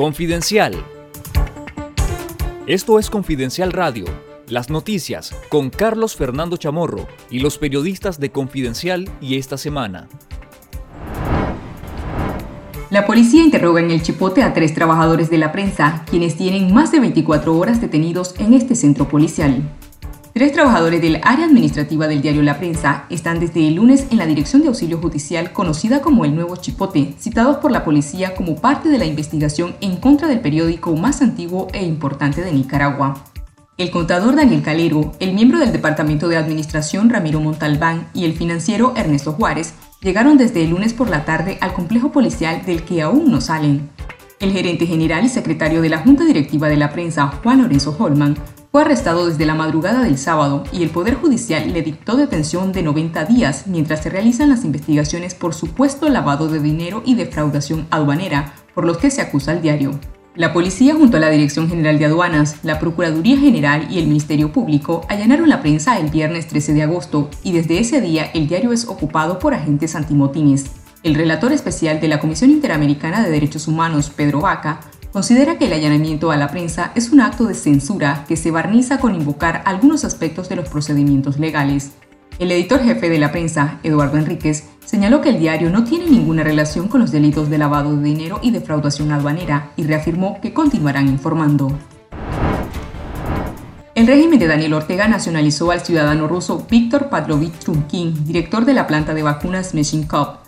Confidencial. Esto es Confidencial Radio, las noticias con Carlos Fernando Chamorro y los periodistas de Confidencial y esta semana. La policía interroga en el Chipote a tres trabajadores de la prensa, quienes tienen más de 24 horas detenidos en este centro policial. Tres trabajadores del área administrativa del diario La Prensa están desde el lunes en la Dirección de Auxilio Judicial conocida como el Nuevo Chipote, citados por la policía como parte de la investigación en contra del periódico más antiguo e importante de Nicaragua. El contador Daniel Calero, el miembro del Departamento de Administración Ramiro Montalbán y el financiero Ernesto Juárez llegaron desde el lunes por la tarde al complejo policial del que aún no salen. El gerente general y secretario de la Junta Directiva de la Prensa, Juan Lorenzo Holman, fue arrestado desde la madrugada del sábado y el Poder Judicial le dictó detención de 90 días mientras se realizan las investigaciones por supuesto lavado de dinero y defraudación aduanera, por los que se acusa al diario. La policía junto a la Dirección General de Aduanas, la Procuraduría General y el Ministerio Público allanaron la prensa el viernes 13 de agosto y desde ese día el diario es ocupado por agentes antimotines. El relator especial de la Comisión Interamericana de Derechos Humanos, Pedro Vaca, considera que el allanamiento a la prensa es un acto de censura que se barniza con invocar algunos aspectos de los procedimientos legales. El editor jefe de la prensa, Eduardo Enríquez, señaló que el diario no tiene ninguna relación con los delitos de lavado de dinero y defraudación aduanera y reafirmó que continuarán informando. El régimen de Daniel Ortega nacionalizó al ciudadano ruso Víctor Pavlovich Trumkin, director de la planta de vacunas Meshinkov,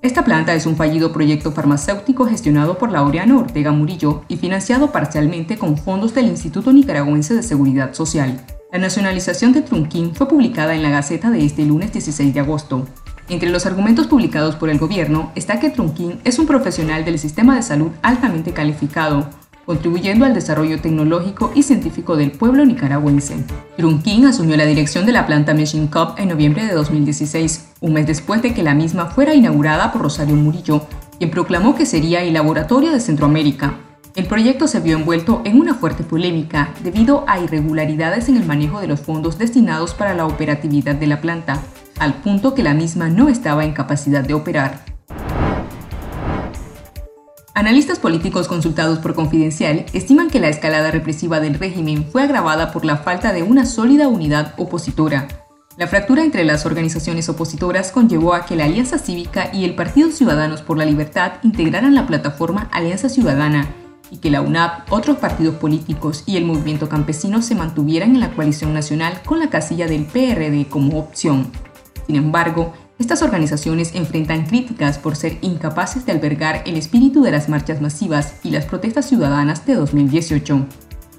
esta planta es un fallido proyecto farmacéutico gestionado por Laureano Ortega Murillo y financiado parcialmente con fondos del Instituto Nicaragüense de Seguridad Social. La nacionalización de Trunquín fue publicada en la Gaceta de este lunes 16 de agosto. Entre los argumentos publicados por el gobierno está que Trunquín es un profesional del sistema de salud altamente calificado, contribuyendo al desarrollo tecnológico y científico del pueblo nicaragüense. Trunquín asumió la dirección de la planta Machine Cup en noviembre de 2016, un mes después de que la misma fuera inaugurada por Rosario Murillo, quien proclamó que sería el laboratorio de Centroamérica. El proyecto se vio envuelto en una fuerte polémica debido a irregularidades en el manejo de los fondos destinados para la operatividad de la planta, al punto que la misma no estaba en capacidad de operar. Analistas políticos consultados por Confidencial estiman que la escalada represiva del régimen fue agravada por la falta de una sólida unidad opositora. La fractura entre las organizaciones opositoras conllevó a que la Alianza Cívica y el Partido Ciudadanos por la Libertad integraran la plataforma Alianza Ciudadana y que la UNAP, otros partidos políticos y el movimiento campesino se mantuvieran en la coalición nacional con la casilla del PRD como opción. Sin embargo, estas organizaciones enfrentan críticas por ser incapaces de albergar el espíritu de las marchas masivas y las protestas ciudadanas de 2018.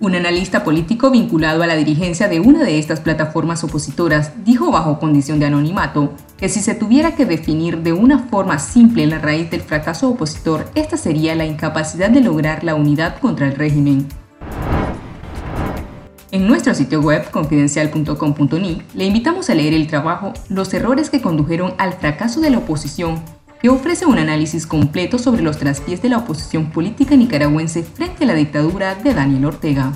Un analista político vinculado a la dirigencia de una de estas plataformas opositoras dijo bajo condición de anonimato que si se tuviera que definir de una forma simple la raíz del fracaso opositor, esta sería la incapacidad de lograr la unidad contra el régimen. En nuestro sitio web confidencial.com.ni le invitamos a leer el trabajo Los errores que condujeron al fracaso de la oposición, que ofrece un análisis completo sobre los traspiés de la oposición política nicaragüense frente a la dictadura de Daniel Ortega.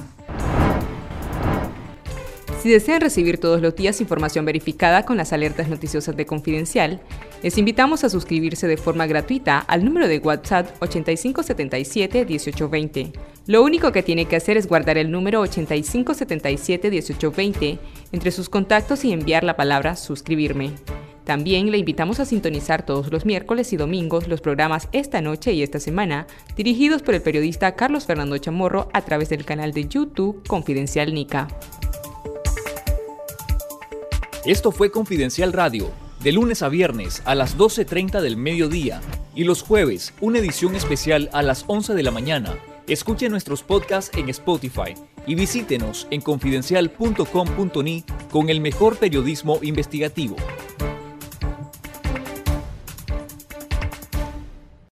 Si desean recibir todos los días información verificada con las alertas noticiosas de Confidencial, les invitamos a suscribirse de forma gratuita al número de WhatsApp 8577-1820. Lo único que tiene que hacer es guardar el número 8577-1820 entre sus contactos y enviar la palabra suscribirme. También le invitamos a sintonizar todos los miércoles y domingos los programas Esta Noche y Esta Semana, dirigidos por el periodista Carlos Fernando Chamorro a través del canal de YouTube Confidencial Nica. Esto fue Confidencial Radio, de lunes a viernes a las 12.30 del mediodía y los jueves una edición especial a las 11 de la mañana. Escuche nuestros podcasts en Spotify y visítenos en confidencial.com.ni con el mejor periodismo investigativo.